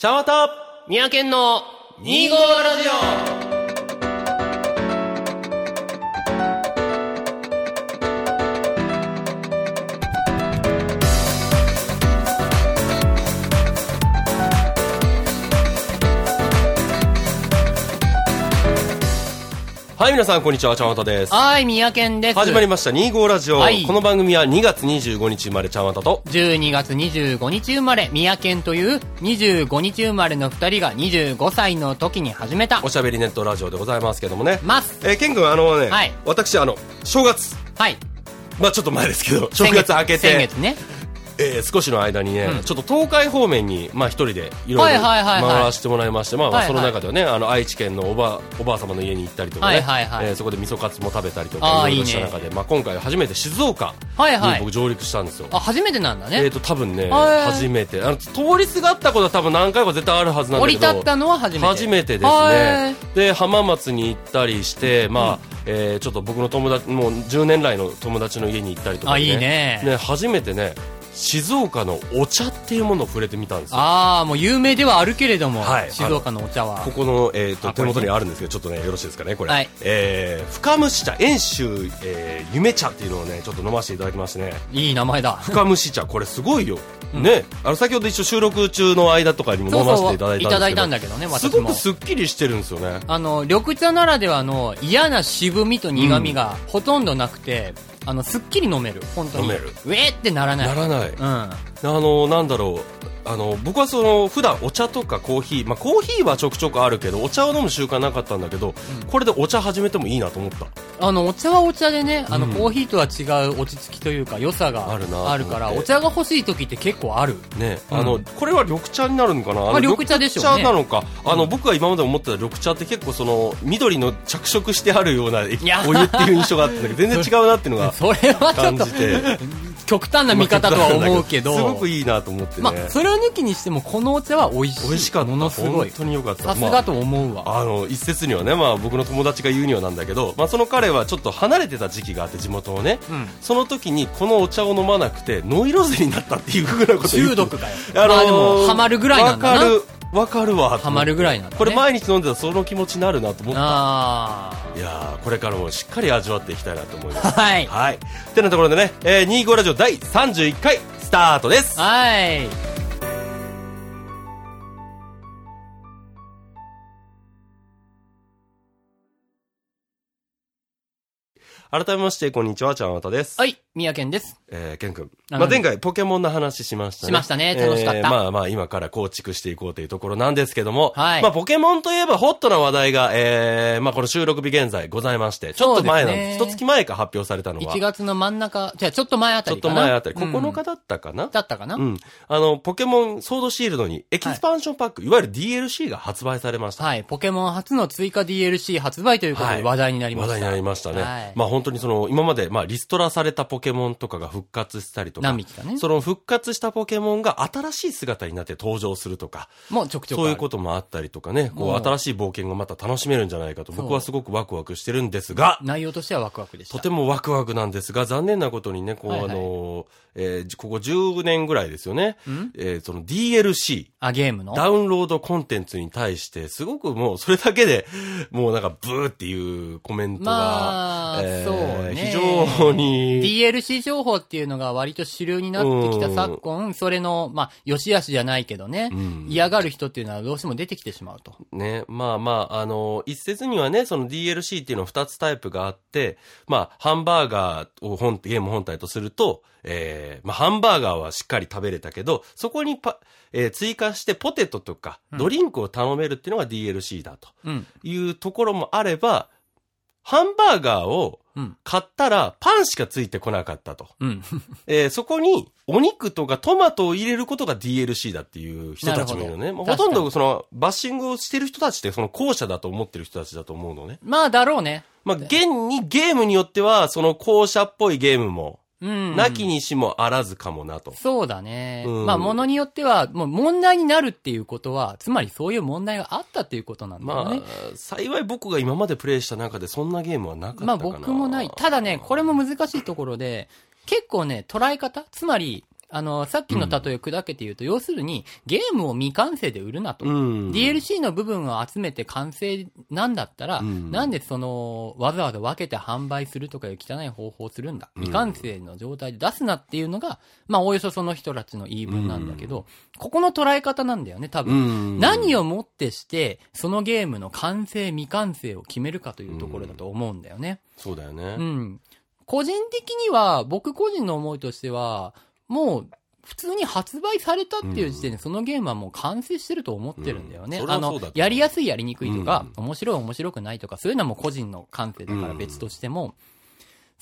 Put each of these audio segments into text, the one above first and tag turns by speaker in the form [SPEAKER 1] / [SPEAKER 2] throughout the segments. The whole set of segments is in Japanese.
[SPEAKER 1] 茶わた
[SPEAKER 2] 三宅の2号ラジオ。
[SPEAKER 1] はい、皆さん、こんにちは。茶わたです
[SPEAKER 2] オ。はい、三宅です。
[SPEAKER 1] 始まりました、2号ラジオ。
[SPEAKER 2] はい
[SPEAKER 1] この番組は2月25日生まれ茶わたと、
[SPEAKER 2] 12月25日生まれ、三宅という25日生まれの二人が25歳の時に始めた
[SPEAKER 1] お。しゃべりネットラジオでございますけどもね。
[SPEAKER 2] ます。
[SPEAKER 1] えー、ケン君、あのね、
[SPEAKER 2] はい
[SPEAKER 1] 私、あの、正月、
[SPEAKER 2] はい。
[SPEAKER 1] まあちょっと前ですけど、正月明けて、
[SPEAKER 2] 先月ね。
[SPEAKER 1] えー少しの間にね、
[SPEAKER 2] うん
[SPEAKER 1] ちょっと東海方面に、まあ一人でいろ
[SPEAKER 2] はいい
[SPEAKER 1] ろ
[SPEAKER 2] はいはいはい
[SPEAKER 1] 回らせてもらいまして、まあその中ではね、あの、愛知県のおば、おばあ様の家に行ったりとかね、
[SPEAKER 2] はいはいはい
[SPEAKER 1] えーそこで味噌カツも食べたりとか、いろいろした
[SPEAKER 2] いいね
[SPEAKER 1] 中で、まあ今回初めて静岡
[SPEAKER 2] はいはい
[SPEAKER 1] に僕。上陸したんですよ。
[SPEAKER 2] あ、初めてなんだ
[SPEAKER 1] えー
[SPEAKER 2] ね。
[SPEAKER 1] と多分ね、
[SPEAKER 2] はい
[SPEAKER 1] 初めてあの通りすがったことは多分何回か絶対あるはずなん
[SPEAKER 2] 降
[SPEAKER 1] だけど
[SPEAKER 2] り立ったのは初めて。
[SPEAKER 1] 初めてです
[SPEAKER 2] は
[SPEAKER 1] ね
[SPEAKER 2] い
[SPEAKER 1] で浜松に行ったりして、まあえーちょっと僕の友達もう10年来の友達の家に行ったりとか、
[SPEAKER 2] あ、いいね。
[SPEAKER 1] ね初めてね静岡のお茶っていうものを触れてみたんですよ。
[SPEAKER 2] ああ、もう有名ではあるけれども、
[SPEAKER 1] はい。
[SPEAKER 2] 静岡のお茶は。
[SPEAKER 1] こ。この、えー、と手元にあるんですけどちょっとねよろしいですかねこれ、
[SPEAKER 2] はい。
[SPEAKER 1] えー深蒸し茶遠州、えー夢茶っていうのをねちょっと飲ませていただきましてね。
[SPEAKER 2] いい名前だ。
[SPEAKER 1] 深蒸し茶これすごいよ、ね。あの先ほど一応収録中の間とかにも飲ませていただいたんですけど。
[SPEAKER 2] いただいたんだけどね、
[SPEAKER 1] す
[SPEAKER 2] 私も。
[SPEAKER 1] ごく。すっきりしてるんですよね。
[SPEAKER 2] あの、緑茶ならではの嫌な渋みと苦みがほとんどなくて、あの、すっきり飲める。本当に。
[SPEAKER 1] 飲める
[SPEAKER 2] ウェーってならない。
[SPEAKER 1] ならない
[SPEAKER 2] うん。
[SPEAKER 1] あのなんだろう。あの僕はその普段お茶とかコーヒー、まあ、コーヒーはちょくちょくあるけどお茶を飲む習慣なかったんだけど、これでお茶始めてもいいなと思った。
[SPEAKER 2] あの、お茶はお茶でね、あの、
[SPEAKER 1] うん
[SPEAKER 2] コーヒーとは違う落ち着きというか、良さが
[SPEAKER 1] ある
[SPEAKER 2] あるから、お茶が欲しい時って結構ある。
[SPEAKER 1] ね、
[SPEAKER 2] うん。
[SPEAKER 1] あのこれは緑茶になるのかな、
[SPEAKER 2] まあ緑茶でしょうね。
[SPEAKER 1] 緑茶なのか、あの僕が今まで思ってた緑茶って結構その緑の着色してあるようなお湯っていう印象があったんだけど全然違うなっていうのが
[SPEAKER 2] それはちょっと
[SPEAKER 1] 感じ、て
[SPEAKER 2] 極端な見方とは思うけど、
[SPEAKER 1] すごくいいなと思ってね、
[SPEAKER 2] まあ、それを抜きにしても、このお茶は美味しい。
[SPEAKER 1] 美味しかった
[SPEAKER 2] ものすごい
[SPEAKER 1] 本。当に良かった
[SPEAKER 2] さすがと思うわ。
[SPEAKER 1] あの一説にはね、まあ、僕の友達が言うにはなんだけど、まあ、その彼はちょっと離れてた時期があって地元をね、
[SPEAKER 2] うん
[SPEAKER 1] その時にこのお茶を飲まなくてノイローゼになったっていうふうなこと
[SPEAKER 2] 中毒かよ。
[SPEAKER 1] あのー
[SPEAKER 2] まあでも、ハマるぐらいなんだな。
[SPEAKER 1] わかるわかるわ
[SPEAKER 2] ハマるぐらいなんだね。
[SPEAKER 1] これ毎日飲んでたらその気持ちになるなと思った。
[SPEAKER 2] あ
[SPEAKER 1] いやーこれからもしっかり味わっていきたいなと思います。
[SPEAKER 2] あ。はい。
[SPEAKER 1] はい。てなところでね、えー、25ラジオ第31回スタートです。
[SPEAKER 2] はい。
[SPEAKER 1] 改めましてこんにちはちゃんわたです。
[SPEAKER 2] はい、宮健です。
[SPEAKER 1] えー、ケン君。
[SPEAKER 2] あ
[SPEAKER 1] まあ、前回ポケモンの話しましたね。
[SPEAKER 2] しましたね楽しかった
[SPEAKER 1] えーまあまあ今から構築していこうというところなんですけども。
[SPEAKER 2] はい
[SPEAKER 1] まあポケモンといえばホットな話題が、えー、まあこの収録日現在ございまして、ちょっと前なんです。
[SPEAKER 2] そうですね
[SPEAKER 1] 一月前か発表されたのが。
[SPEAKER 2] 1月の真ん中、じゃあちょっと
[SPEAKER 1] ちょっと前あた
[SPEAKER 2] りかな。
[SPEAKER 1] 前あたり、
[SPEAKER 2] うん
[SPEAKER 1] 9日だったかな、
[SPEAKER 2] だったかな、
[SPEAKER 1] うん。あの、ポケモンソードシールドにエキスパンションパック、い、わゆる DLC が発売されました。
[SPEAKER 2] はい、ポケモン初の追加 DLC 発売ということ
[SPEAKER 1] はい
[SPEAKER 2] で話題になりました。
[SPEAKER 1] 話題になりましたね。
[SPEAKER 2] はい
[SPEAKER 1] まあ本当にその、今まで、まあリストラされたポケモンとかが復活したりとか。
[SPEAKER 2] かね
[SPEAKER 1] その復活したポケモンが新しい姿になって登場するとか。
[SPEAKER 2] もうちょくちょく。
[SPEAKER 1] そういうこともあったりとかね、こ
[SPEAKER 2] もう
[SPEAKER 1] う新しい冒険がまた楽しめるんじゃないかと僕はすごくワクワクしてるんですが、
[SPEAKER 2] 内容としてはワクワクでした。
[SPEAKER 1] とてもワクワクなんですが、残念なことにね、こう、
[SPEAKER 2] はいはい
[SPEAKER 1] あの、えーここ10年ぐらいですよね、
[SPEAKER 2] ん
[SPEAKER 1] えーその DLC、
[SPEAKER 2] あ、ゲームの？
[SPEAKER 1] ダウンロードコンテンツに対して、すごくもうそれだけで、もうなんかブーっていうコメントが、
[SPEAKER 2] まあ
[SPEAKER 1] えー
[SPEAKER 2] そうね。
[SPEAKER 1] 非常に、
[SPEAKER 2] DLC 情報っていうのが割と主流になってきた昨今、それの、まあ、良し悪しじゃないけどね、
[SPEAKER 1] ん。
[SPEAKER 2] 嫌がる人っていうのはどうしても出てきてしまうと。
[SPEAKER 1] ね、まあまあ、あの、一説にはね、その DLC っていうのは二つタイプがあって、まあ、ハンバーガーを本、ゲーム本体とすると、えー、まあ、ハンバーガーはしっかり食べれたけど、そこにパ、えー追加してポテトとか、ドリンクを頼めるっていうのが DLC だと
[SPEAKER 2] うん。
[SPEAKER 1] いうところもあれば、ハンバーガーを
[SPEAKER 2] うん。
[SPEAKER 1] 買ったらパンしかついてこなかったと。
[SPEAKER 2] うん。
[SPEAKER 1] えーそこにお肉とかトマトを入れることが DLC だっていう人たちもいるのね。
[SPEAKER 2] ほ
[SPEAKER 1] ほとんどそのバッシングをしてる人たちってその後者だと思ってる人たちだと思うのね。
[SPEAKER 2] まあ、だろうね。
[SPEAKER 1] まあ、現にゲームによってはその後者っぽいゲームも、
[SPEAKER 2] うん。
[SPEAKER 1] なきにしもあらずかもなと。
[SPEAKER 2] そうだね。
[SPEAKER 1] うん
[SPEAKER 2] まあ、ものによっては、もう問題になるっていうことは、つまりそういう問題があったっていうことなんだよ
[SPEAKER 1] まあ
[SPEAKER 2] ね。、
[SPEAKER 1] 幸い僕が今までプレイした中でそんなゲームはなかったか
[SPEAKER 2] まあ
[SPEAKER 1] な。
[SPEAKER 2] 僕もない。ただね、これも難しいところで、結構ね、捉え方つまり、あの、さっきの例えを砕けて言うと、要するに、ゲームを未完成で売るなと。
[SPEAKER 1] うん。
[SPEAKER 2] DLC の部分を集めて完成なんだったら、
[SPEAKER 1] うん
[SPEAKER 2] なんでその、わざわざ分けて販売するとかいう汚い方法をするんだ。
[SPEAKER 1] うん
[SPEAKER 2] 未完成の状態で出すなっていうのが、まあ、おおよそその人たちの言い分なんだけど、ここの捉え方なんだよね、多
[SPEAKER 1] う
[SPEAKER 2] 分。
[SPEAKER 1] ん。
[SPEAKER 2] 何をもってして、そのゲームの完成未完成を決めるかというところだと思うんだよね。
[SPEAKER 1] そうだよね。
[SPEAKER 2] うん。個人的には、僕個人の思いとしては、もう、普通に発売されたっていう時点で、そのゲームはもう完成してると思ってるんだよね。
[SPEAKER 1] うん
[SPEAKER 2] あのやりやすいやりにくいとか、
[SPEAKER 1] う
[SPEAKER 2] 面白い面白くないとか、そういうのはもう個人の感性だから別としても、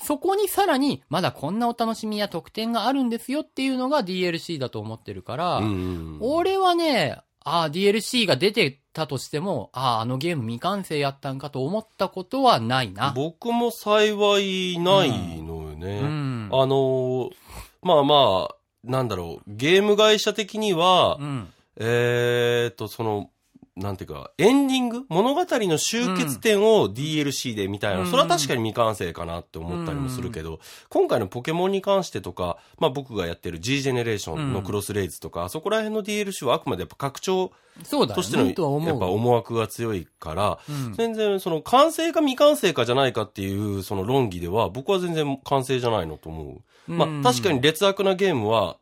[SPEAKER 2] そこにさらに、まだこんなお楽しみや特典があるんですよっていうのが DLC だと思ってるから、
[SPEAKER 1] うん。
[SPEAKER 2] 俺はね、ああ、DLC が出てたとしても、ああ、あのゲーム未完成やったんかと思ったことはないな。
[SPEAKER 1] 僕も幸いないのよね。
[SPEAKER 2] うん。
[SPEAKER 1] あのーまあまあ、なんだろう、ゲーム会社的には、
[SPEAKER 2] うん。
[SPEAKER 1] えーっと、その、なんていうか、エンディング物語の終結点を DLC でみたいな、
[SPEAKER 2] うん。
[SPEAKER 1] それは確かに未完成かなって思ったりもするけど、今回のポケモンに関してとか、まあ僕がやってる G ジェネレーションのクロスレイズとか、あそこら辺の DLC はあくまでやっぱ拡張としての、
[SPEAKER 2] ね。
[SPEAKER 1] やっぱ思惑が強いから、
[SPEAKER 2] うん。
[SPEAKER 1] 全然その完成か未完成かじゃないかっていうその論議では僕は全然完成じゃないのと思う。まあ確かに劣悪なゲームは、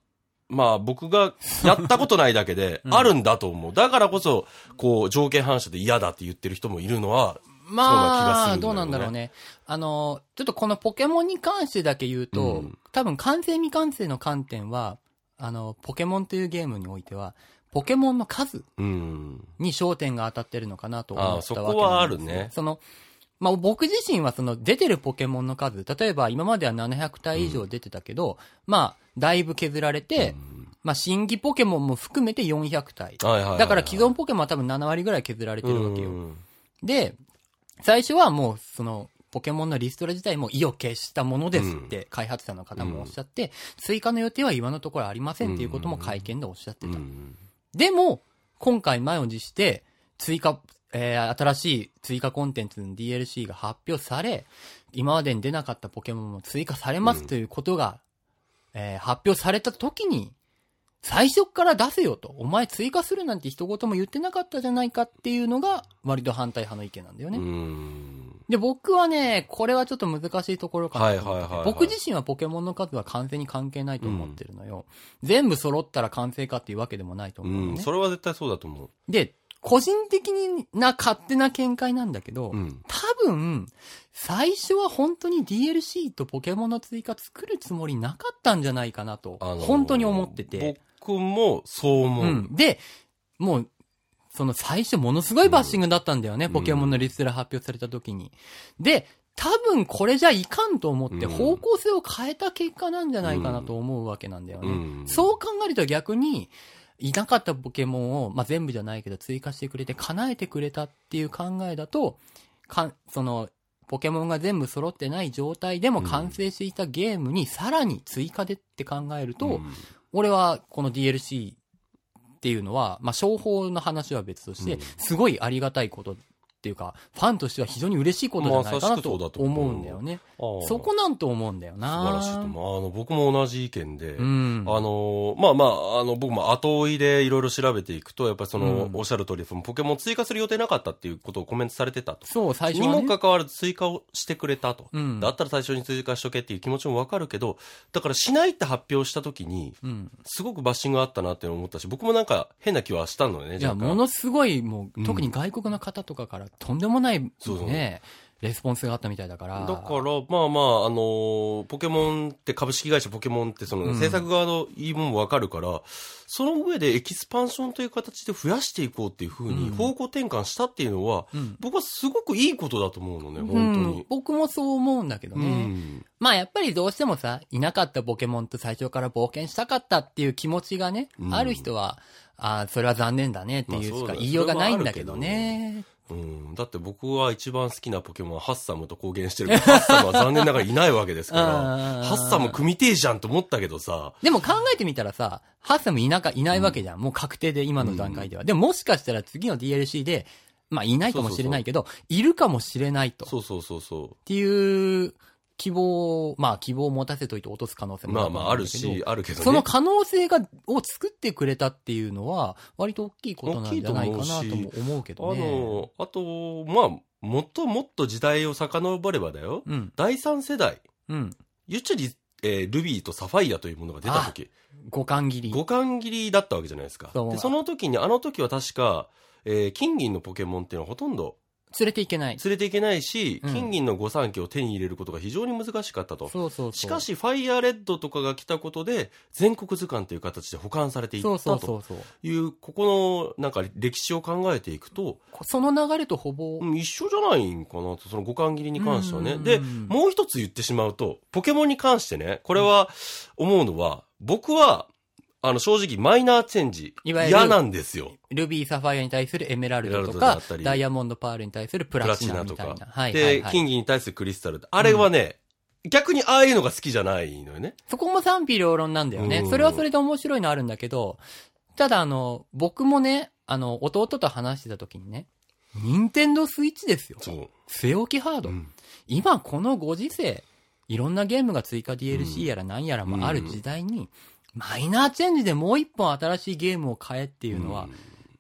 [SPEAKER 1] まあ僕がやったことないだけで
[SPEAKER 2] うん
[SPEAKER 1] あるんだと思う。だからこそ、こう条件反射で嫌だって言ってる人もいるのは、
[SPEAKER 2] まあ、
[SPEAKER 1] ね
[SPEAKER 2] どうなんだろうね。あの、ちょっとこのポケモンに関してだけ言うと、
[SPEAKER 1] うん
[SPEAKER 2] 多分完成未完成の観点は、あの、ポケモンというゲームにおいては、ポケモンの数
[SPEAKER 1] うん。
[SPEAKER 2] に焦点が当たってるのかなと思ったわけ
[SPEAKER 1] あそこはあるね
[SPEAKER 2] その、まあ、僕自身はその出てるポケモンの数、例えば今までは700体以上出てたけど、まあ、だいぶ削られて、まあ、新規ポケモンも含めて400体。だから既存ポケモンは多分7割ぐらい削られてるわけよ。
[SPEAKER 1] うん
[SPEAKER 2] で、最初はもう、その、ポケモンのリストラ自体も意を決したものですって開発者の方もおっしゃって、追加の予定は今のところありませんっていうことも会見でおっしゃってた。
[SPEAKER 1] うん
[SPEAKER 2] でも、今回前を辞して、追加、えー新しい追加コンテンツの DLC が発表され、今までに出なかったポケモンも追加されますということが、えー発表された時に、最初から出せよと。お前追加するなんて一言も言ってなかったじゃないかっていうのが、割と反対派の意見なんだよね。
[SPEAKER 1] うん。
[SPEAKER 2] で、僕はね、これはちょっと難しいところかなと
[SPEAKER 1] はいはい
[SPEAKER 2] 僕自身はポケモンの数は完全に関係ないと思ってるのよ。全部揃ったら完成かっていうわけでもないと
[SPEAKER 1] う
[SPEAKER 2] 思うのね。
[SPEAKER 1] ん。それは絶対そうだと思う。
[SPEAKER 2] で、個人的な勝手な見解なんだけど、
[SPEAKER 1] うん。
[SPEAKER 2] 多分、最初は本当に DLC とポケモンの追加作るつもりなかったんじゃないかなと、
[SPEAKER 1] あのー
[SPEAKER 2] 本当に思ってて。
[SPEAKER 1] 僕もそう思う。
[SPEAKER 2] うん。で、もう、その最初ものすごいバッシングだったんだよね、
[SPEAKER 1] ん
[SPEAKER 2] ポケモンのリストラ発表された時に。で、多分これじゃいかんと思って
[SPEAKER 1] うん
[SPEAKER 2] 方向性を変えた結果なんじゃないかなと思うわけなんだよね。
[SPEAKER 1] うん
[SPEAKER 2] そう考えると逆に、いなかったポケモンを、まあ、全部じゃないけど追加してくれて叶えてくれたっていう考えだと、かその、ポケモンが全部揃ってない状態でも完成していたゲームにさらに追加でって考えると、
[SPEAKER 1] うん。
[SPEAKER 2] 俺はこの DLC っていうのは、まあ、商法の話は別として
[SPEAKER 1] うん、
[SPEAKER 2] すごいありがたいことっていうか、ファンとしては非常に嬉しいことじゃないかなと
[SPEAKER 1] と思う
[SPEAKER 2] んだよね。
[SPEAKER 1] ああ
[SPEAKER 2] そこなんと思うんだよな。
[SPEAKER 1] 素晴らしいと思う。あの、僕も同じ意見で、
[SPEAKER 2] うん。
[SPEAKER 1] あの、まあまあ、あの、僕も後追いでいろいろ調べていくと、やっぱりその、
[SPEAKER 2] うん
[SPEAKER 1] おっしゃる通り、そのポケモン追加する予定なかったっていうことをコメントされてたと。
[SPEAKER 2] そう、最初ね。
[SPEAKER 1] もかかわらず追加をしてくれたと。
[SPEAKER 2] うん
[SPEAKER 1] だったら最初に追加しとけっていう気持ちもわかるけど、だからしないって発表した時に、
[SPEAKER 2] うん。
[SPEAKER 1] すごくバッシングあったなって思ったし、僕もなんか変な気はしたのね、
[SPEAKER 2] いや、
[SPEAKER 1] 若干
[SPEAKER 2] ものすごい、もう、
[SPEAKER 1] うん
[SPEAKER 2] 特に外国の方とかから、とんでもない、
[SPEAKER 1] そうそう
[SPEAKER 2] ね、レスポンスがあったみたいだから。
[SPEAKER 1] だから、まあまあ、あのーポケモンって株式会社ポケモンってその、
[SPEAKER 2] うん
[SPEAKER 1] 制作側の言い分もわかるから、その上でエキスパンションという形で増やしていこうっていうふうに
[SPEAKER 2] うん
[SPEAKER 1] 方向転換したっていうのは、
[SPEAKER 2] うん。
[SPEAKER 1] 僕はすごくいいことだと思うのね、本当
[SPEAKER 2] うん
[SPEAKER 1] に。
[SPEAKER 2] 僕もそう思うんだけど
[SPEAKER 1] う
[SPEAKER 2] ね。
[SPEAKER 1] ん。
[SPEAKER 2] まあやっぱりどうしてもさ、いなかったポケモンと最初から冒険したかったっていう気持ちがね、
[SPEAKER 1] うん
[SPEAKER 2] ある人は、ああ、それは残念だねっていうしか言いようがないんだけどね。
[SPEAKER 1] うん。だって僕は一番好きなポケモンはハッサムと公言してるけど、ハッサムは残念ながらいないわけですから、
[SPEAKER 2] うん
[SPEAKER 1] ハッサム組みてえじゃんと思ったけどさ、
[SPEAKER 2] でも考えてみたらさ、ハッサムいなか、いないわけじゃん。もう確定で今の段階では。でももしかしたら次の DLC で、まあいないかもしれないけど、いるかもしれないと。
[SPEAKER 1] そうそうそうそ
[SPEAKER 2] っていう希望、まあ希望を持たせといて落とす可能性も
[SPEAKER 1] まあまあ、あるし、あるけどね。
[SPEAKER 2] その可能性が、を作ってくれたっていうのは、割と大きいことなんじゃないかなとも思うけ
[SPEAKER 1] あ
[SPEAKER 2] どね。
[SPEAKER 1] の、あと、まあ、もっともっと時代を遡ればだよ。
[SPEAKER 2] うん。
[SPEAKER 1] 第三世代。
[SPEAKER 2] うん。
[SPEAKER 1] 言っちゃり、えールビーとサファイアというものが出た時、
[SPEAKER 2] 五感切り。
[SPEAKER 1] 五感切りだったわけじゃないですか。で、その時に、あの時は確か、えー金銀のポケモンっていうのはほとんど
[SPEAKER 2] 連れていけない。
[SPEAKER 1] 連れていけないし、
[SPEAKER 2] うん
[SPEAKER 1] 金銀の御三家を手に入れることが非常に難しかったと。
[SPEAKER 2] そうそうそう。
[SPEAKER 1] しか、し、ファイヤーレッドとかが来たことで、全国図鑑という形で保管されていっ
[SPEAKER 2] そうそうそうそう。
[SPEAKER 1] いう、ここの、なんか歴史を考えていくと、
[SPEAKER 2] その流れとほぼ、
[SPEAKER 1] うん一緒じゃないんかなと、その五感切りに関してはね。
[SPEAKER 2] うん
[SPEAKER 1] で、もう一つ言ってしまうと、ポケモンに関してね、これは思うのは、僕は、あの、正直マイナーチェンジ、
[SPEAKER 2] いわゆる
[SPEAKER 1] 嫌なんですよ。
[SPEAKER 2] ルビー、サファイアに対するエメラルドとかダイヤモンド、パールに対するプ
[SPEAKER 1] プラ
[SPEAKER 2] ラチ
[SPEAKER 1] チナとか。
[SPEAKER 2] はいはい
[SPEAKER 1] で、
[SPEAKER 2] はい。
[SPEAKER 1] 金銀に対するクリスタル。あれはね、逆にああいうのが好きじゃないのよね。
[SPEAKER 2] そこも賛否両論なんだよね。
[SPEAKER 1] うん
[SPEAKER 2] それはそれで面白いのあるんだけど、ただあの、僕もね、あの、弟と話してた時にね、任天堂スイッチですよ。
[SPEAKER 1] そう。
[SPEAKER 2] 据え置きハード。
[SPEAKER 1] うん
[SPEAKER 2] 今このご時世、いろんなゲームが追加 DLC やら何やらもある時代に、マイナーチェンジでもう一本新しいゲームを買えっていうのは、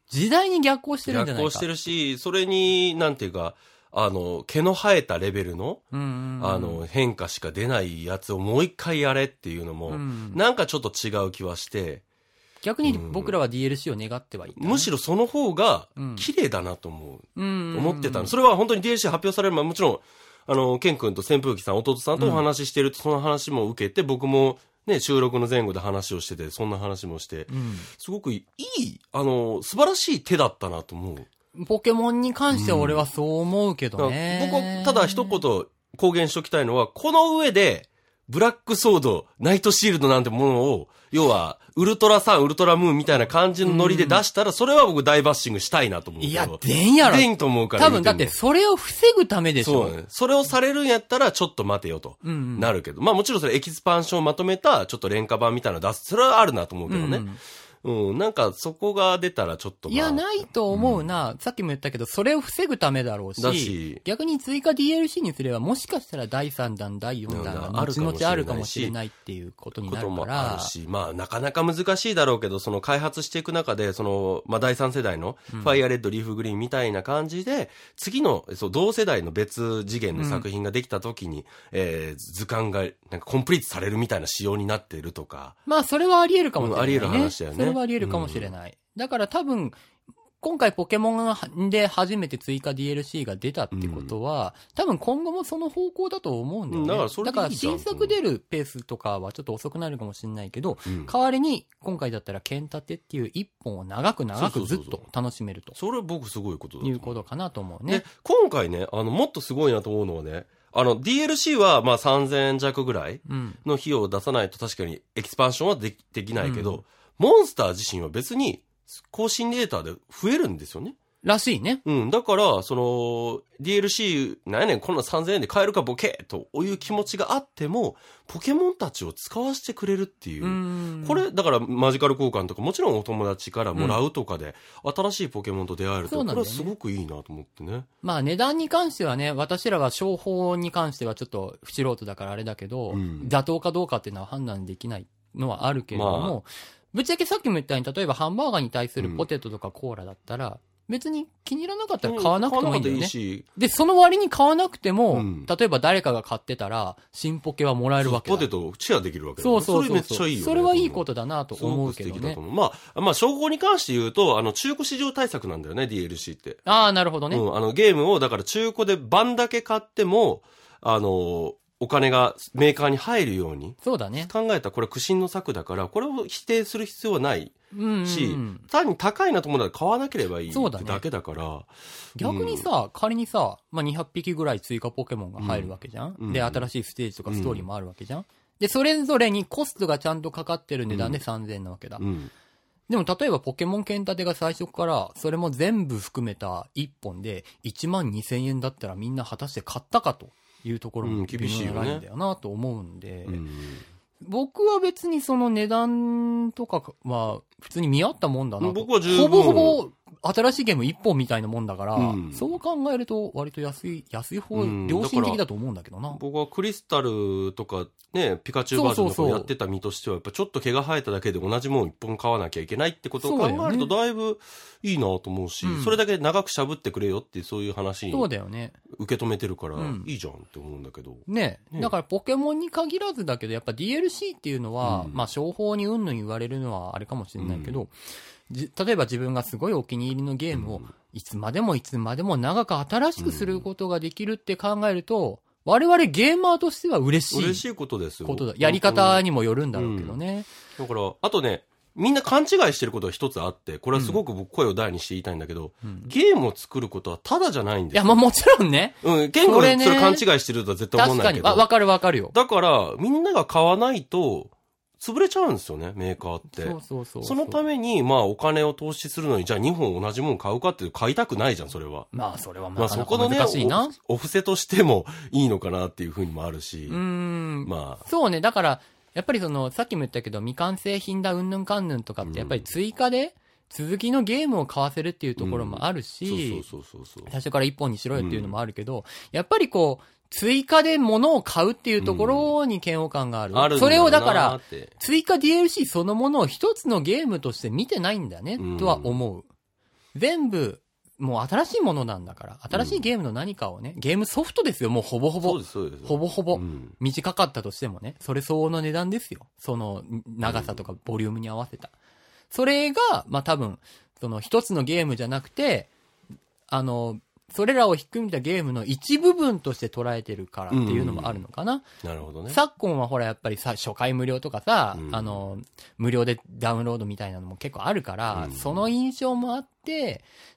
[SPEAKER 2] 時代に逆行してるんじゃないか。
[SPEAKER 1] 逆行してるし、それに、なんていうか、あの、毛の生えたレベルの。あの、変化しか出ないやつをもう一回やれっていうのも、
[SPEAKER 2] うん
[SPEAKER 1] なんかちょっと違う気はして、
[SPEAKER 2] 逆に僕らは DLC を願ってはいたね、
[SPEAKER 1] むしろその方が
[SPEAKER 2] うん、
[SPEAKER 1] 綺麗だなと思う。
[SPEAKER 2] うん
[SPEAKER 1] 思ってたの。それは本当に DLC 発表される前、もちろん、あの、ケン君と扇風機さん、弟さんとお話ししてると、その話も受けて、僕も、ね、収録の前後で話をしてて、そんな話もして、
[SPEAKER 2] うん
[SPEAKER 1] すごくいい、あの、素晴らしい手だったなと思う。
[SPEAKER 2] ポケモンに関しては俺はそう思うけど
[SPEAKER 1] だから
[SPEAKER 2] ね。
[SPEAKER 1] 僕はただ一言公言しときたいのは、この上で、ブラックソード、ナイトシールドなんてものを、要は、ウルトラサン、ウルトラムーンみたいな感じのノリで出したら、それは僕大バッシングしたいなと思うけど。
[SPEAKER 2] いや、出んやろ。
[SPEAKER 1] 出んと思うから。
[SPEAKER 2] 多分だってそれを防ぐためでしょ。
[SPEAKER 1] もそうね。それをされるんやったら、ちょっと待てよと。
[SPEAKER 2] うんうん
[SPEAKER 1] なるけど。まあもちろんそれエキスパンションをまとめた、ちょっと廉価版みたいなの出す。それはあるなと思うけどね。うん、なんかそこが出たらちょっと、まあ。
[SPEAKER 2] いや、ないと思うな。さっきも言ったけど、それを防ぐためだろうし、
[SPEAKER 1] だし。
[SPEAKER 2] 逆に追加 DLC にすれば、もしかしたら第3弾、第4弾が
[SPEAKER 1] うんある
[SPEAKER 2] 後々
[SPEAKER 1] かもしれないし。
[SPEAKER 2] あるかもしれないっていうことにな
[SPEAKER 1] こともあ
[SPEAKER 2] るから
[SPEAKER 1] まあ、なかなか難しいだろうけど、その開発していく中で、その、まあ、第三世代の、ファイアレッド、リーフグリーンみたいな感じで、次の、そう、同世代の別次元の作品ができた時に、えー図鑑が、なんかコンプリートされるみたいな仕様になってるとか、
[SPEAKER 2] まあ、それはあり得るかもしれない、ね。
[SPEAKER 1] うんあり得る話だよね。
[SPEAKER 2] それはあり得るかもしれない。だから多分、今回ポケモンで初めて追加 DLC が出たってことは、多分今後もその方向だと思うんだよね。
[SPEAKER 1] うんだからそれでいいじゃん
[SPEAKER 2] 新作出るペースとかはちょっと遅くなるかもしれないけど、
[SPEAKER 1] うん
[SPEAKER 2] 代わりに今回だったら剣立てっていう一本を長く長くずっと楽しめると
[SPEAKER 1] それは僕すごいことだ
[SPEAKER 2] いうことかなと思う
[SPEAKER 1] で
[SPEAKER 2] ね。、
[SPEAKER 1] 今回ね、あの、もっとすごいなと思うのはね、あの、DLC は、まあ、3000円弱ぐらい
[SPEAKER 2] うん。
[SPEAKER 1] の費用を出さないと確かにエキスパンションはできできないけど、
[SPEAKER 2] うん
[SPEAKER 1] モンスター自身は別に更新データで増えるんですよね。
[SPEAKER 2] らしいね。
[SPEAKER 1] うん。だから、その、DLC、なんやねん、こんな3000円で買えるかボケという気持ちがあっても、ポケモンたちを使わせてくれるっていう。
[SPEAKER 2] うん
[SPEAKER 1] これ、だから、マジカル交換とか、もちろんお友達からもらうとかで、新しいポケモンと出会えると、これはすごくいいなと思ってね。
[SPEAKER 2] まあ値段に関してはね、私らは商法に関してはちょっと不素人だからあれだけど、
[SPEAKER 1] うん
[SPEAKER 2] 妥当かどうかっていうのは判断できないのはあるけれども、ぶっちゃけさっきも言ったように、例えばハンバーガーに対するポテトとかコーラだったら、別に気に入らなかったら買わなくてもいいんだよね。
[SPEAKER 1] いいし、
[SPEAKER 2] で、その割に買わなくても、
[SPEAKER 1] うん
[SPEAKER 2] 例えば誰かが買ってたら、新ポケはもらえるわけだ。
[SPEAKER 1] ポテトをシェアできるわけだ
[SPEAKER 2] そうそうそう
[SPEAKER 1] それめっちゃいいよね。
[SPEAKER 2] それはいいことだなと思うけどね。
[SPEAKER 1] まあ、まあ、商法に関して言うと、あの、中古市場対策なんだよね、DLC って。
[SPEAKER 2] ああ、なるほどね。
[SPEAKER 1] うん、あの、ゲームを、だから中古で番だけ買っても、あの、お金がメーカーに入るように
[SPEAKER 2] そうだね。
[SPEAKER 1] 考えたこれ苦心の策だから、これを否定する必要はない
[SPEAKER 2] うんうんうん。
[SPEAKER 1] し、単に高いなと思ったら買わなければいい
[SPEAKER 2] だ
[SPEAKER 1] けだから。
[SPEAKER 2] 逆にさ、仮にさ、まあ、200匹ぐらい追加ポケモンが入るわけじゃん、
[SPEAKER 1] うん。
[SPEAKER 2] で、新しいステージとかストーリーもあるわけじゃん、で、それぞれにコストがちゃんとかかってる値段で3000円なわけだ。
[SPEAKER 1] うん。
[SPEAKER 2] でも、例えばポケモン剣立てが最初から、それも全部含めた1本で1万2000円だったらみんな果たして買ったかというところ
[SPEAKER 1] うん
[SPEAKER 2] も
[SPEAKER 1] 厳しい
[SPEAKER 2] だよなと思うんで、
[SPEAKER 1] うん。
[SPEAKER 2] 僕は別にその値段とかは普通に見合ったもんだなと。
[SPEAKER 1] 僕は十分。
[SPEAKER 2] ほぼほぼ新しいゲーム一本みたいなもんだから、
[SPEAKER 1] うん。
[SPEAKER 2] そう考えると割と安い、安い方、
[SPEAKER 1] うん。
[SPEAKER 2] 良心的だと思うんだけどな。
[SPEAKER 1] 僕はクリスタルとかね、ピカチュウバージョンとかやってた身としては、やっぱちょっと毛が生えただけで同じもん一本買わなきゃいけないってことを考えるとだいぶいいなと思うし、
[SPEAKER 2] うん。
[SPEAKER 1] それだけ長くしゃぶってくれよってそういう話に
[SPEAKER 2] そうだよね。
[SPEAKER 1] 受け止めてるから
[SPEAKER 2] うん、
[SPEAKER 1] いいじゃんって思うんだけど。
[SPEAKER 2] ね
[SPEAKER 1] ね
[SPEAKER 2] だからポケモンに限らずだけど、やっぱ DLC っていうのは、
[SPEAKER 1] うん。
[SPEAKER 2] まあ、商法にうんぬん言われるのはあれかもしれないけど、じ例えば自分がすごいお気に入りのゲームを、いつまでもいつまでも長く新しくすることができるって考えると、我々ゲーマーとしては嬉しい
[SPEAKER 1] 嬉しいことですよ。
[SPEAKER 2] ことだ。やり方にもよるんだろうけどね。
[SPEAKER 1] だから、あとね、みんな勘違いしてることが一つあって、これはすごく僕声を大にして言いたいんだけど、
[SPEAKER 2] うん
[SPEAKER 1] ゲームを作ることはただじゃないんですよ。
[SPEAKER 2] いや、まあもちろんね。
[SPEAKER 1] うん、ケンゴそれ勘違いしてるとは絶対思わ
[SPEAKER 2] 確かに。
[SPEAKER 1] ないけど。
[SPEAKER 2] わ、わかるわかるよ。
[SPEAKER 1] だから、みんなが買わないと、潰れちゃうんですよね、メーカーって。
[SPEAKER 2] そうそうそう。
[SPEAKER 1] そのために、まあ、お金を投資するのに、じゃあ2本同じもの買うかって買いたくないじゃん、それは。
[SPEAKER 2] まあ、それは
[SPEAKER 1] まあ、そこのね。お、お布施としてもいいのかなっていうふうにもあるし。
[SPEAKER 2] うーん。
[SPEAKER 1] まあ、
[SPEAKER 2] そうね。だから、やっぱりその、さっきも言ったけど、未完成品だ、うんぬんかんぬんとかって、やっぱり追加で、続きのゲームを買わせるっていうところもあるし、
[SPEAKER 1] そうそうそうそうそう。
[SPEAKER 2] 最初から一本にしろよっていうのもあるけど、やっぱりこう、追加で物を買うっていうところに嫌悪感がある。
[SPEAKER 1] あるん
[SPEAKER 2] それをだか
[SPEAKER 1] な
[SPEAKER 2] ら追加 DLC そのものを一つのゲームとして見てないんだね、
[SPEAKER 1] うん
[SPEAKER 2] とは思う。全部、もう新しいものなんだから、新しいゲームの何かをね、ゲームソフトですよ、もうほぼほぼ。ほぼほぼ
[SPEAKER 1] う。ん
[SPEAKER 2] 短かったとしてもね、それ相応の値段ですよ。その長さとかボリュームに合わせた。それが、まあ多分、その一つのゲームじゃなくて、あの、それらをひっくるめたゲームの一部分として捉えてるからっていうのもあるのかな。
[SPEAKER 1] なるほどね。
[SPEAKER 2] 昨今はほらやっぱりさ、初回無料とかさ、
[SPEAKER 1] うん
[SPEAKER 2] あの、無料でダウンロードみたいなのも結構あるから、
[SPEAKER 1] うん
[SPEAKER 2] その印象もあって、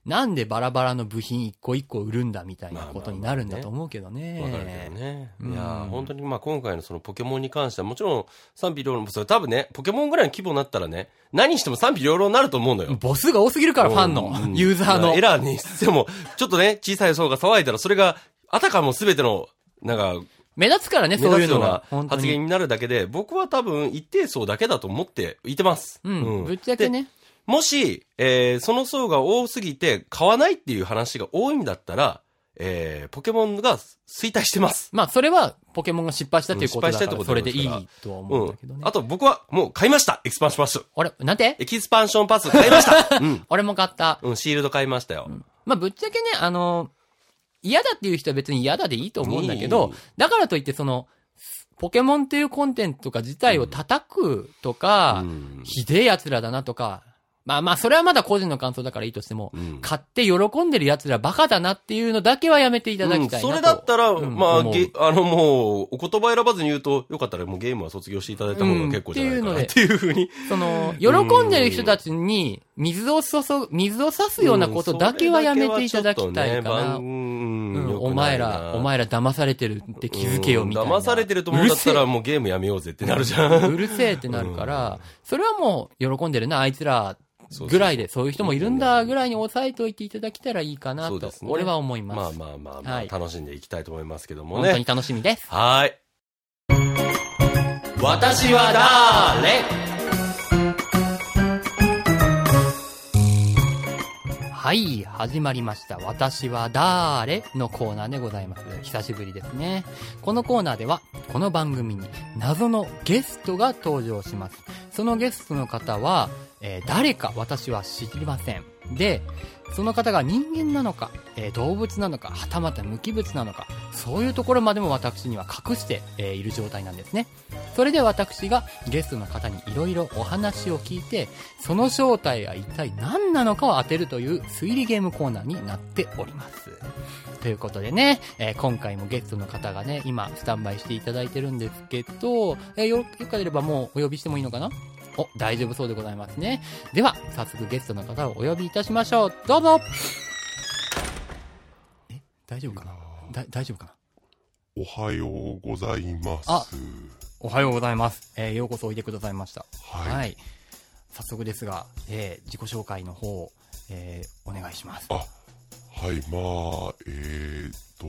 [SPEAKER 2] なんでバラバラの部品一個一個売るんだみたいなことになるんだと思うけどね。
[SPEAKER 1] わかるけどね。
[SPEAKER 2] うん
[SPEAKER 1] いやー本当にまあ今回のそのポケモンに関してはもちろん賛否両論、それ多分ね、ポケモンぐらいの規模になったらね、何しても賛否両論になると思うのよ。
[SPEAKER 2] ボスが多すぎるから、ファンの、
[SPEAKER 1] うん
[SPEAKER 2] ユーザーの
[SPEAKER 1] エ。ラーにしても、ちょっとね、小さい層が騒いだら、それが、あたかも全ての、なんか、
[SPEAKER 2] 目立つからね、
[SPEAKER 1] 目
[SPEAKER 2] そうい
[SPEAKER 1] う
[SPEAKER 2] のが。
[SPEAKER 1] 発言になるだけで、僕は多分一定層だけだと思っていてます。
[SPEAKER 2] うん、ぶっちゃけね。
[SPEAKER 1] もし、えーその層が多すぎて買わないっていう話が多いんだったら、えーポケモンが衰退してます。
[SPEAKER 2] まあ、それは、ポケモンが失敗したっていうことだから、
[SPEAKER 1] うん失敗したってこと
[SPEAKER 2] それでいいとは
[SPEAKER 1] うん
[SPEAKER 2] 思うんだけどね。。
[SPEAKER 1] あと僕はもう買いましたエキスパンションパス。
[SPEAKER 2] あれ、なんて？
[SPEAKER 1] エキスパンションパス買いました うん。
[SPEAKER 2] 俺も買った。
[SPEAKER 1] うん、シールド買いましたよ。
[SPEAKER 2] まあ、ぶっちゃけね、あの、嫌だっていう人は別に嫌だでいいと思うんだけ
[SPEAKER 1] い
[SPEAKER 2] ど
[SPEAKER 1] い、
[SPEAKER 2] だからといって、その、ポケモンっていうコンテンツとか自体を叩くとか、
[SPEAKER 1] うん
[SPEAKER 2] ひでえ奴らだなとか、まあまあ、それはまだ個人の感想だからいいとしても、
[SPEAKER 1] うん。
[SPEAKER 2] 買って喜んでる奴らバカだなっていうのだけはやめていただきたいなと、
[SPEAKER 1] うん。それだったら、
[SPEAKER 2] うん
[SPEAKER 1] まあ、
[SPEAKER 2] 思う。
[SPEAKER 1] ゲあの、もう、お言葉選ばずに言うと、よかったらもうゲームは卒業していただいた方が結構じゃないかな、
[SPEAKER 2] うんっ
[SPEAKER 1] っていうふうに。
[SPEAKER 2] その、喜んでる人たちに、水を注ぐ、水を差すようなことだけはやめていただきたいかな。
[SPEAKER 1] うん。
[SPEAKER 2] うん、お前ら、お前ら騙されてるって気づけよみたいな。
[SPEAKER 1] 騙されてると思うんだったら、もうゲームやめようぜってなるじゃ。
[SPEAKER 2] うん。るせえってなるから、それはもう喜んでるな、あいつらぐらいで、そういう人もいるんだぐらいに抑えておいていただけたらいいかなと俺は思います。
[SPEAKER 1] まあまあまあまあ、
[SPEAKER 2] はい
[SPEAKER 1] 楽しんでいきたいと思いますけどもね
[SPEAKER 2] 本当に。楽しみです。
[SPEAKER 1] はーい。私はだーれ
[SPEAKER 2] はい、始まりました。私はだーれのコーナーでございます。久しぶりですね。このコーナーでは、この番組に謎のゲストが登場します。そのゲストの方は、えー誰か私は知りません。で、その方が人間なのか、えー動物なのか、はたまた無機物なのか、そういうところまでも私には隠して、えーいる状態なんですね。それで私がゲストの方にいろいろお話を聞いて、その正体が一体何なのかを当てるという推理ゲームコーナーになっております。ということでね、えー今回もゲストの方がね、今、スタンバイしていただいてるんですけど、えーよ、よければもうお呼びしてもいいのかな？お、大丈夫そうでございますね。では、早速ゲストの方をお呼びいたしましょう。どうぞえ、大丈夫かな？だ、大丈夫かな？
[SPEAKER 3] おはようございます。
[SPEAKER 2] あおはようございます。えーようこそおいでくださいました。
[SPEAKER 3] はい。
[SPEAKER 2] はい。早速ですが、えー自己紹介の方、えーお願いします。
[SPEAKER 3] あ、はい、まあ、えー、と、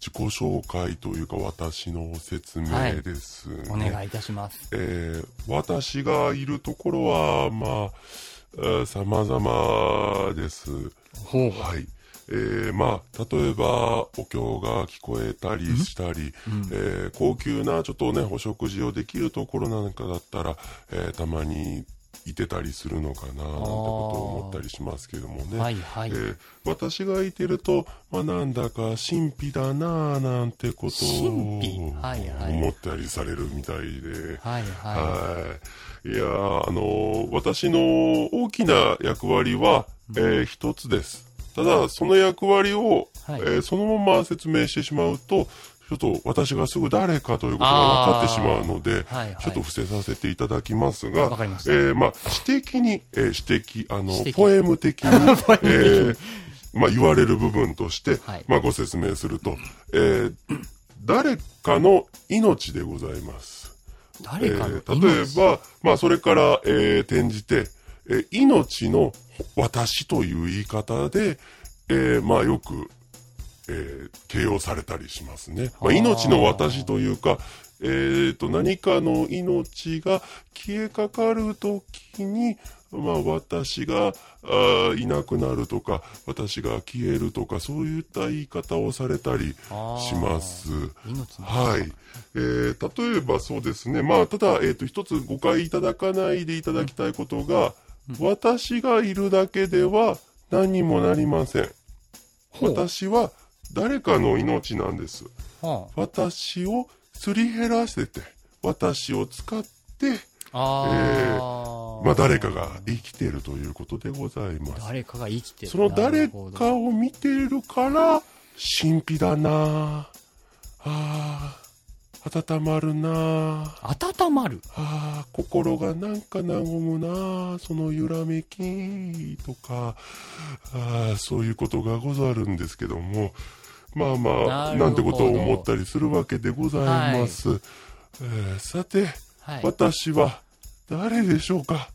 [SPEAKER 3] 自己紹介というか私の説明です、ね
[SPEAKER 2] お願いいたします。
[SPEAKER 3] えー私がいるところは、まあ、様々です。はい。えーまあ、例えば、お経が聞こえたりしたり、えー高級なちょっとね、お食事をできるところなんかだったら、えーたまにいてたりするのかな、なんてことを思ったりしますけどもね。
[SPEAKER 2] はいはい
[SPEAKER 3] えー私がいてると、まあ、なんだか神秘だなぁなんてことを
[SPEAKER 2] 神秘？はいはい
[SPEAKER 3] 思ったりされるみたいで。
[SPEAKER 2] はいは
[SPEAKER 3] はい。いやーあのー私の大きな役割は、えー一つです。ただ、その役割を、
[SPEAKER 2] はい
[SPEAKER 3] えーそのまま説明してしまうと、ちょっと私がすぐ誰かということが分かってしまうので、
[SPEAKER 2] はいはい。
[SPEAKER 3] ちょっと伏せさせていただきますが、
[SPEAKER 2] ま
[SPEAKER 3] えーまあ、詩的に、えー詩的、あのポエム的に、えーまあ、言われる部分として、
[SPEAKER 2] はい。
[SPEAKER 3] まあ、ご説明すると、えー誰かの命でございます。
[SPEAKER 2] 誰かの
[SPEAKER 3] えー例えば、まあ、それから、えー転じて、えー命の私という言い方で、えーまあ、よく、えー形容されたりしますね。まあ、命の私というか、えーと、何かの命が消えかかるときに、まあ、私があーいなくなるとか、私が消えるとか、そういった言い方をされたりします。はい。えー例えばそうですね。まあ、ただ、えっ、と、一つ誤解いただかないでいただきたいことが、私がいるだけでは何にもなりません。私は誰かの命なんです。
[SPEAKER 2] は
[SPEAKER 3] 私をすり減らせて、私を使って、
[SPEAKER 2] あ、あー
[SPEAKER 3] まあ、誰かが生きているということでございます。
[SPEAKER 2] 誰かが生きてる。
[SPEAKER 3] その誰かを見ているから、神秘だなああー、温まるなあ
[SPEAKER 2] 温まる。
[SPEAKER 3] ああ、心がなんか和むなあその揺らめきとか、ああ、そういうことがござるんですけども、まあまあ、
[SPEAKER 2] な
[SPEAKER 3] んてことを思ったりするわけでございます。えーさて、
[SPEAKER 2] はい。
[SPEAKER 3] 私は誰でしょうか？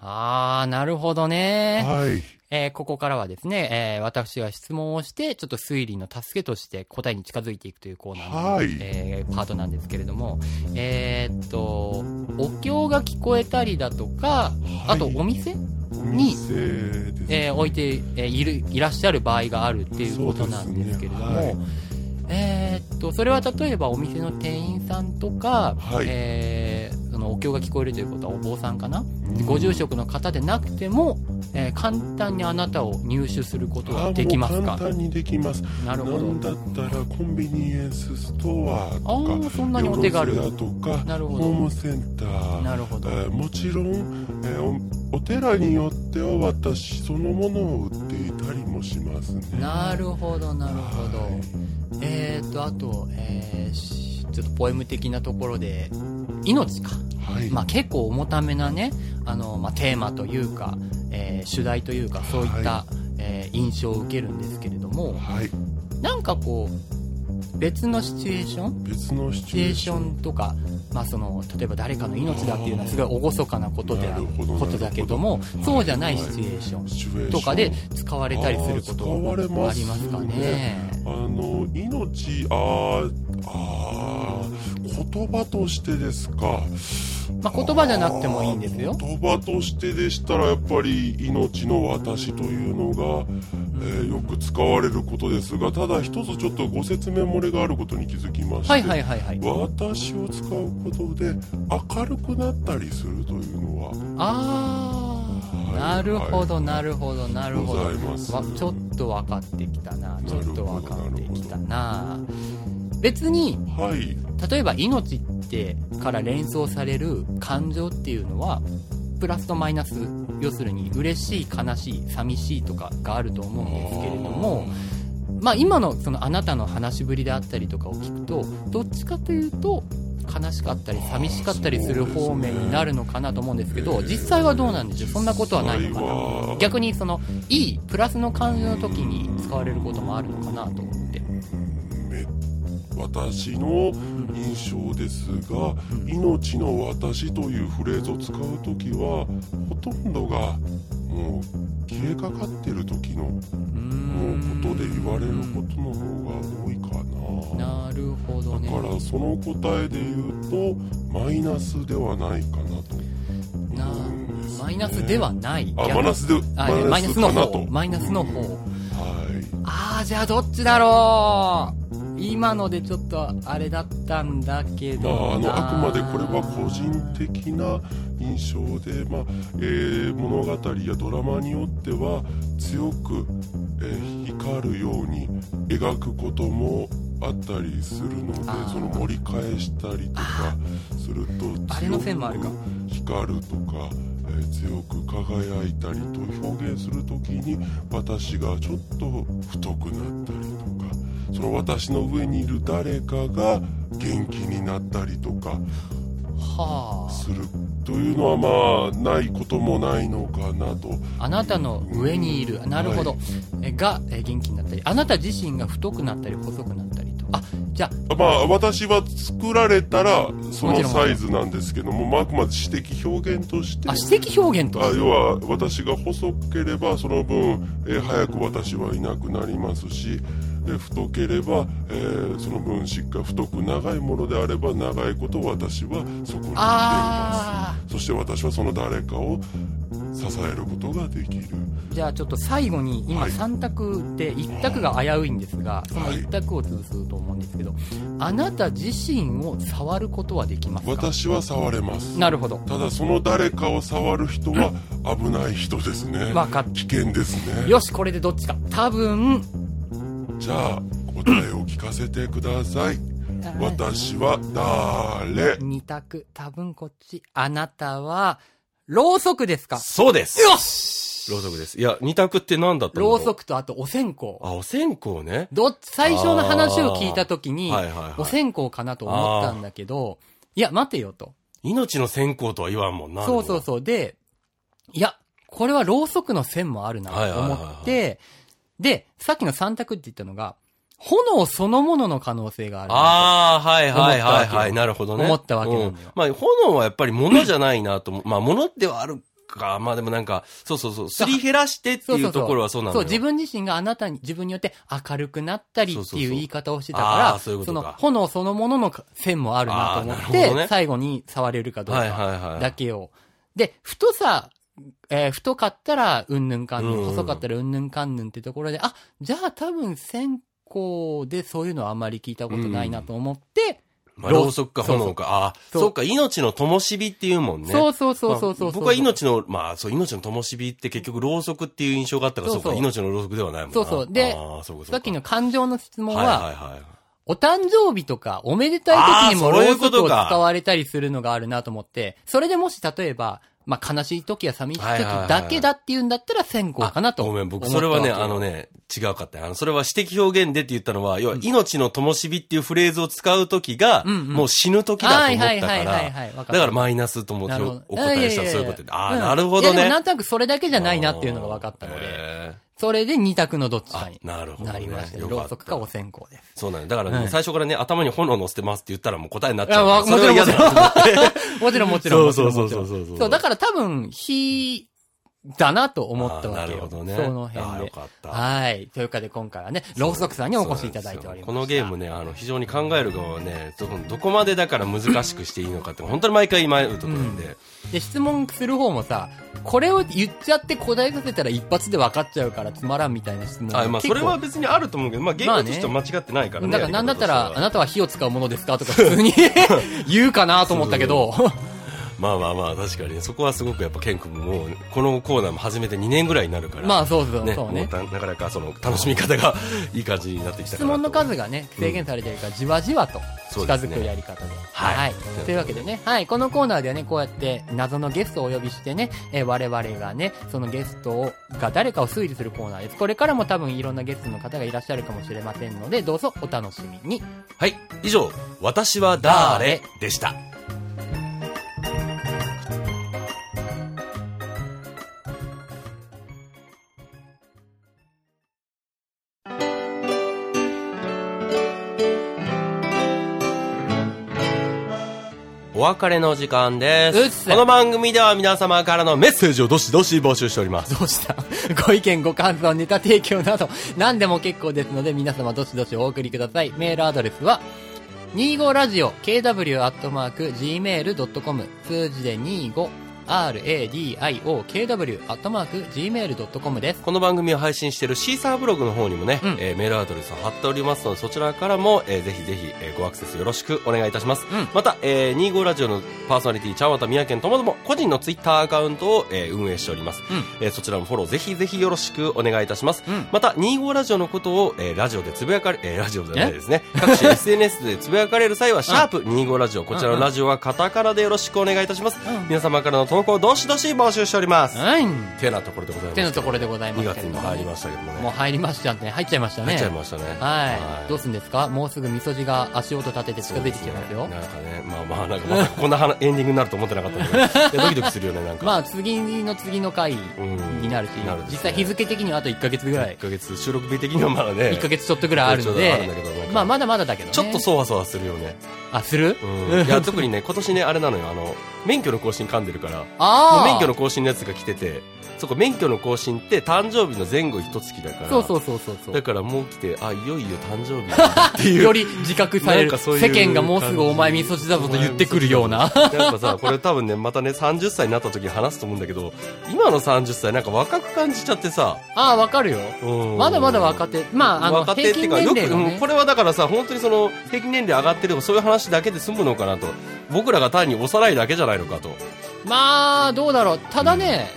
[SPEAKER 2] ああ、なるほどね。
[SPEAKER 3] はい。
[SPEAKER 2] えーここからはですね、えー私が質問をして、ちょっと推理の助けとして答えに近づいていくというコーナーの、
[SPEAKER 3] はい
[SPEAKER 2] えーパートなんですけれども、えーっと、お経が聞こえたりだとか、あとお店、
[SPEAKER 3] お店？です、
[SPEAKER 2] えー置いて、えーいる、いらっしゃる場合があるっていうことなんですけれども、
[SPEAKER 3] そうですね
[SPEAKER 2] えーっと、それは例えばお店の店員さんとか、
[SPEAKER 3] はい。
[SPEAKER 2] えーそのお経が聞こえるということはお坊さんかな、ご住職の方でなくても、えー簡単にあなたを入手することができますか？
[SPEAKER 3] 簡単にできます。
[SPEAKER 2] なるほど。
[SPEAKER 3] なんだったらコンビニエンスストア
[SPEAKER 2] あ
[SPEAKER 3] とか、
[SPEAKER 2] ーそんなにお手軽。
[SPEAKER 3] とか、
[SPEAKER 2] なるほど。
[SPEAKER 3] ホームセンター、
[SPEAKER 2] なるほど。
[SPEAKER 3] えーもちろん、えーお、お寺によっては私そのものを売っていたりもしますね。
[SPEAKER 2] なるほど、なるほど。えーと、あと、えーしちょっとポエム的なところで、命か。
[SPEAKER 3] はい。
[SPEAKER 2] まあ結構重ためなね、あの、まあテーマというか、えー主題というか、そういった、
[SPEAKER 3] は
[SPEAKER 2] えー印象を受けるんですけれども、
[SPEAKER 3] はい。
[SPEAKER 2] なんかこう、別のシチュエーション？
[SPEAKER 3] 別のシ
[SPEAKER 2] シチュエーショ
[SPEAKER 3] ン。
[SPEAKER 2] ンとか、まあその、例えば誰かの命だっていうのはすごい厳かなことであることだけどもそうじゃないシチュエーションとかで使われたりすること
[SPEAKER 3] あー使われます
[SPEAKER 2] ありますかね。
[SPEAKER 3] あの、命、あー、あー言葉としてですか？
[SPEAKER 2] まあ言葉じゃなくてもいいんですよ。
[SPEAKER 3] 言葉としてでしたらやっぱり命の私というのが、えーよく使われることですがただ一つちょっとご説明漏れがあることに気づきまして、
[SPEAKER 2] はいはいはいはい。
[SPEAKER 3] 私を使うことで明るくなったりするというのは
[SPEAKER 2] あー、
[SPEAKER 3] はい
[SPEAKER 2] なるほどなるほどなるほど。ちょっと分かってきたな。ちょっと分かってきた
[SPEAKER 3] なる
[SPEAKER 2] な。別に、
[SPEAKER 3] はい。
[SPEAKER 2] 例えば命ってから連想される感情っていうのは、プラスとマイナス、要するに嬉しい、悲しい、寂しいとかがあると思うんですけれども、まあ今のそのあなたの話しぶりであったりとかを聞くと、どっちかというと、悲しかったり寂しかったりする方面になるのかなと思うんですけど、実際はどうなんでしょう？そんなことはないのかな。
[SPEAKER 3] は。
[SPEAKER 2] 逆にその、いい、プラスの感情の時に使われることもあるのかなと思って。
[SPEAKER 3] め私の印象ですが「命の私」というフレーズを使う時はほとんどがもう消えかかってる時のもうことで言われることの方が多いかな。
[SPEAKER 2] なるほどね。
[SPEAKER 3] だからその答えで言うとマイナスではないかなと思うんです
[SPEAKER 2] マイナスではない。
[SPEAKER 3] あ、
[SPEAKER 2] 逆
[SPEAKER 3] マイナスで、
[SPEAKER 2] あマイナスの方。マイナスの方。
[SPEAKER 3] はい。
[SPEAKER 2] あー、じゃあどっちだろう今のでちょっとあれだったんだけ
[SPEAKER 3] まあ、
[SPEAKER 2] ど
[SPEAKER 3] あの、あ。くまでこれは
[SPEAKER 2] な
[SPEAKER 3] 個人的な印象で、まあ、えー物語やドラマによっては強く、えー光るように描くこともあったりするのでその盛り返したりとかすると強く光るとか、えー強く輝いたりと表現する時に私がちょっと太くなったりとかその私の上にいる誰かが元気になったりとか
[SPEAKER 2] はあ。
[SPEAKER 3] するというのはまあないこともないのかなと
[SPEAKER 2] あなたの上にいる。なるほど。えが、え元気になったり。あなた自身が太くなったり細くなったりと。あ、じゃ
[SPEAKER 3] まあ私は作られたらそのサイズなんですけども、まあ、あくまで詩的表現として
[SPEAKER 2] あ、あ、指摘表現と
[SPEAKER 3] あ要は私が細ければその分、えー早く私はいなくなりますし、えー太ければ、えーその分しっかり太く長いものであれば長いこと私はそこにいてい
[SPEAKER 2] あ
[SPEAKER 3] ます。そして私はその誰かを支えることができる。
[SPEAKER 2] じゃあちょっと最後に今
[SPEAKER 3] はい。
[SPEAKER 2] 3択で1択が危ういんですが、その1択を潰すと思うんですけど、あなた自身を触ることはできますか？
[SPEAKER 3] 私は触れます。
[SPEAKER 2] なるほど。
[SPEAKER 3] ただその誰かを触る人は危ない人ですね。
[SPEAKER 2] わかっ
[SPEAKER 3] 危険ですね。
[SPEAKER 2] よし、これでどっちか。多分、
[SPEAKER 3] じゃあ答えを聞かせてください私は誰
[SPEAKER 2] ？2択。多分こっち。あなたは、ろうそくですか？
[SPEAKER 1] そうです
[SPEAKER 2] よし
[SPEAKER 1] ろうそくです。いや、二択って何だったんだろう
[SPEAKER 2] ろうそくとあとお線香。
[SPEAKER 1] あ、お線香ね。
[SPEAKER 2] どっ最初の話を聞いたときに
[SPEAKER 1] はいはいはい、
[SPEAKER 2] お線香かなと思ったんだけど、いや、待てよと。
[SPEAKER 1] 命の線香とは言わんもんな。
[SPEAKER 2] そうそうそう。で、いや、これはろうそくの線もあるなと思
[SPEAKER 1] はいはいはいは
[SPEAKER 2] って、で、さっきの三択って言ったのが、炎そのものの可能性がある。
[SPEAKER 1] ああ、はいはいはいはい。なるほどね。
[SPEAKER 2] 思ったわけなんだよ
[SPEAKER 1] うんまあ、炎はやっぱり物じゃないなと思う。まあ、物ではあるか。まあでもなんか、そうそうそう。すり減らしてっていうところはそうなんだ
[SPEAKER 2] そう、
[SPEAKER 1] よ。
[SPEAKER 2] 自分自身があなたに、自分によって明るくなったりっていう言い方をしてた
[SPEAKER 1] あ
[SPEAKER 2] から、
[SPEAKER 1] ーそ
[SPEAKER 2] の炎そのものの線もあるなと思って、
[SPEAKER 1] ね
[SPEAKER 2] 最後に触れるかどう
[SPEAKER 1] はいはい
[SPEAKER 2] か
[SPEAKER 1] はい。
[SPEAKER 2] だけを。で、太さ、えー太かったらうんぬんかんぬん、
[SPEAKER 1] うん
[SPEAKER 2] 細かったらうんぬんかんぬんってところで、あ、じゃあ多分線香でそういうのはあんまり聞いたことないなと思って、
[SPEAKER 1] まあ、ろうそくか炎か。ああ、
[SPEAKER 2] そう
[SPEAKER 1] か、命の灯火っていうもんね。
[SPEAKER 2] そうそうそうそうそう。
[SPEAKER 1] まあ僕は命の、まあ、そう、命の灯火って結局ろうそくっていう印象があったから、そうう。か、命のろうそくではないもんな。
[SPEAKER 2] そうそう。でさっきの感情の質問
[SPEAKER 1] はいはい
[SPEAKER 2] は、
[SPEAKER 1] はい。
[SPEAKER 2] お誕生日とか、おめでたい時にも
[SPEAKER 1] あーそうい
[SPEAKER 2] ろうそくを使われたりするのがあるなと思って、それでもし例えば、まあ、悲しい時や寂しい時だけだっていうんだったら線香かなと
[SPEAKER 1] ごめん、僕、それはね、あのね、違うかったよ。あの、それは詩的表現でって言ったのは、要は、命の灯火っていうフレーズを使う時が、
[SPEAKER 2] うんうん。
[SPEAKER 1] もう死ぬ時だと思った
[SPEAKER 2] はい
[SPEAKER 1] から、
[SPEAKER 2] はいはいはいはいわかった。
[SPEAKER 1] だからマイナスとも
[SPEAKER 2] なるほど
[SPEAKER 1] お答えしたらそういうことで。ああ、なるほ
[SPEAKER 2] いやでも
[SPEAKER 1] どね。
[SPEAKER 2] なんとなくそれだけじゃないなっていうのが分かったので、
[SPEAKER 1] へ
[SPEAKER 2] それで二択のどっちかに
[SPEAKER 1] あなるほどね
[SPEAKER 2] なりましたろうそくかお線香です。
[SPEAKER 1] そうなんだ。だからね、
[SPEAKER 2] はい
[SPEAKER 1] 最初からね、頭に炎乗せてますって言ったらもう答えになっちゃう
[SPEAKER 2] もちろんもちろん。もちろんもちろん。
[SPEAKER 1] そうそうそうそうそう、
[SPEAKER 2] だから多分、火だなと思ったわけよ。
[SPEAKER 1] なるほどね。
[SPEAKER 2] その辺で。
[SPEAKER 1] よかった。
[SPEAKER 2] はい。というかで今回はね、ろうそくさんにお越しいただいております。
[SPEAKER 1] このゲームね、あの、非常に考える側はね、どどこまでだから難しくしていいのかって、本当に毎回迷うところなんで。
[SPEAKER 2] で、質問する方もさ、これを言っちゃって答えさせたら一発で分かっちゃうからつまらんみたいな質問が
[SPEAKER 1] あまあ、それは別にあると思うけど、まあ、ゲームとしては間違ってないからね。
[SPEAKER 2] だからなんだったら、あなたは火を使うものですか？とか普通に 言うかなと思ったけど、
[SPEAKER 1] まあまあまあ、確かにね、そこはすごくやっぱケン君もこのコーナーも始めて2年ぐらいになるから。
[SPEAKER 2] まあそうそう
[SPEAKER 1] ね、
[SPEAKER 2] そうね
[SPEAKER 1] なかなかその楽しみ方がいい感じになってきた
[SPEAKER 2] 質問の数がね、制限されてるから、じわじわと近づくやり方で。
[SPEAKER 1] はい
[SPEAKER 2] というわけでね、はい、このコーナーではね、こうやって謎のゲストをお呼びしてね、えー我々がね、そのゲストをが誰かを推理するコーナーです。これからも多分いろんなゲストの方がいらっしゃるかもしれませんので、どうぞお楽しみに。
[SPEAKER 1] はい。以上、私は誰でした？お別れの時間です。この番組では皆様からのメッセージをどしどし募集しております。
[SPEAKER 2] どうした？ご意見、ご感想、ネタ提供など、何でも結構ですので、皆様どしどしお送りください。メールアドレスは、25ラジオ kw アットマーク gmail.com 数字で25 radio.radiokw.gmail.com です。
[SPEAKER 1] この番組を配信しているシーサーブログの方にもね、
[SPEAKER 2] うん
[SPEAKER 1] えーメールアドレスを貼っておりますので、そちらからも、えーぜひぜひ、えーごアクセスよろしくお願いいたします。
[SPEAKER 2] うん
[SPEAKER 1] また、えー、25ラジオのパーソナリティ、ちゃんわたみやけんともども、個人のツイッターアカウントを、えー運営しております。
[SPEAKER 2] うん
[SPEAKER 1] えーそちらのフォローぜひぜひよろしくお願いいたします。
[SPEAKER 2] うん
[SPEAKER 1] また、25ラジオのことを、えーラジオでつぶやかれ、えーラジオじゃないですね。各種 SNS でつぶやかれる際は、シャープ25ラジオ、こちらのラジオはカタカナでよろしくお願いいたします。
[SPEAKER 2] うん
[SPEAKER 1] 皆様からの投稿、どしどし募集しております。
[SPEAKER 2] はい。
[SPEAKER 1] てなところでございます。
[SPEAKER 2] てのところでございま
[SPEAKER 1] 2
[SPEAKER 2] すけれども、
[SPEAKER 1] 月にも入りましたけどもね。
[SPEAKER 2] もう入りましたね。入っちゃいましたね。
[SPEAKER 1] 入っちゃいましたね。
[SPEAKER 2] はい。どうすんですか？もうすぐ味噌汁が足音立てて近づいてきてますよ。
[SPEAKER 1] なんかね、まあまあ、なんかまさかこんな話エンディングになると思ってなかったけど、ドキドキするよね、なんか。
[SPEAKER 2] まあ、次の次の回
[SPEAKER 1] うん
[SPEAKER 2] になるし、
[SPEAKER 1] なる
[SPEAKER 2] 実際日付的にはあと1ヶ月ぐらい
[SPEAKER 1] 1、ヶ月、収録日的にはまだね。
[SPEAKER 2] 1ヶ月ちょっとぐらいあるのでまあ、まだまだだけどね。
[SPEAKER 1] ちょっとそわそわするよね。
[SPEAKER 2] あ、する？
[SPEAKER 1] うん。いや、特にね、今年ね、あれなのよ、あの、免許の更新噛んでるから、も
[SPEAKER 2] あ
[SPEAKER 1] 免許の更新のやつが来てて、そこ免許の更新って誕生日の前後一月だから、
[SPEAKER 2] そうそうそうそうそう
[SPEAKER 1] だ。からもう来て、あ、いよいよ誕生日っていう。
[SPEAKER 2] より自覚される。
[SPEAKER 1] なんかそういう
[SPEAKER 2] 世間がもうすぐお前味噌汁だぞと言ってくるような。
[SPEAKER 1] やっぱさ、これ多分ね、またね、30歳になった時に話すと思うんだけど、今の30歳なんか若く感じちゃってさ、
[SPEAKER 2] ああ、わかるよ。
[SPEAKER 1] うん
[SPEAKER 2] まだまだ若手。まあ、あの、
[SPEAKER 1] 若手っていうか、よく、これはだからさ、本当にその、平均年齢上がってるとかそういう話だけで済むのかなと。僕らが単におさらいだけじゃないのかと。
[SPEAKER 2] まあ、どうだろう。ただね、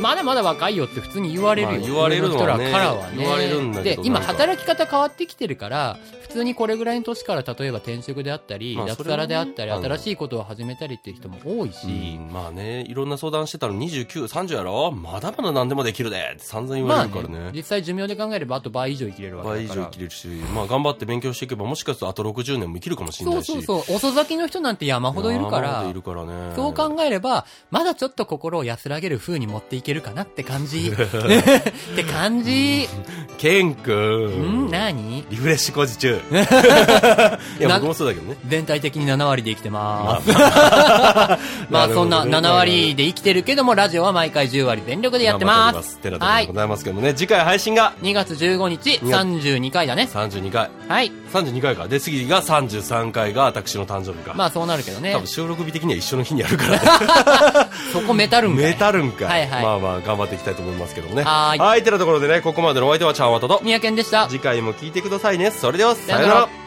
[SPEAKER 2] まだまだ若いよって普通に言われるよ。
[SPEAKER 1] まあ言われるの
[SPEAKER 2] 人らからはね。
[SPEAKER 1] 言われるんだけど
[SPEAKER 2] で、今働き方変わってきてるから、普通にこれぐらいの年から例えば転職であったり、
[SPEAKER 1] まあ
[SPEAKER 2] 脱サラであったり、新しいことを始めたりっていう人も多いし、
[SPEAKER 1] うんまあね、いろんな相談してたの29、30やろ？まだまだ何でもできるでって散々言わ
[SPEAKER 2] まあ
[SPEAKER 1] れるからね。
[SPEAKER 2] ね、実際寿命で考えればあと倍以上生きれるわ
[SPEAKER 1] 倍以
[SPEAKER 2] けだから。
[SPEAKER 1] 上生きれるし、まあ頑張って勉強していけば、もしかするとあと60年も生きるかもしれないし。
[SPEAKER 2] そうそうそう。遅咲きの人なんて山ほどいるから
[SPEAKER 1] 山ほどい、るからね。
[SPEAKER 2] そう考えれば、まだちょっと心を安らげる風に持っていけるかなって感じ。って感じ。
[SPEAKER 1] ケンく
[SPEAKER 2] ん
[SPEAKER 1] ん。
[SPEAKER 2] 何？
[SPEAKER 1] リフレッシュ工事中。いや、
[SPEAKER 2] な
[SPEAKER 1] 僕もそうだけどね。
[SPEAKER 2] 全体的に7割で生きてまーす。まあ そんな7割で生きてるけども、ラジオは毎回10割全力でやってま。
[SPEAKER 1] すす。てなところ
[SPEAKER 2] はい
[SPEAKER 1] でご。ざいますけどもね、次回配信が
[SPEAKER 2] ？2月15日、32回だね。
[SPEAKER 1] 32回。
[SPEAKER 2] はい。
[SPEAKER 1] 32回か。で、次が33回が私の誕生日か。
[SPEAKER 2] まあそうなるけどね
[SPEAKER 1] 多。分収録日的には一緒の日にやるからね。
[SPEAKER 2] そこメタるんかい
[SPEAKER 1] メタるんか。
[SPEAKER 2] はいはい
[SPEAKER 1] まあまあ、頑張っていきたいと思いますけどもね。
[SPEAKER 2] はーい
[SPEAKER 1] はい、てなところでね、ここまでのお相手はちゃんわたと。
[SPEAKER 2] 三宅でした。
[SPEAKER 1] 次回も聞いてくださいね。それでは、
[SPEAKER 2] さよなら。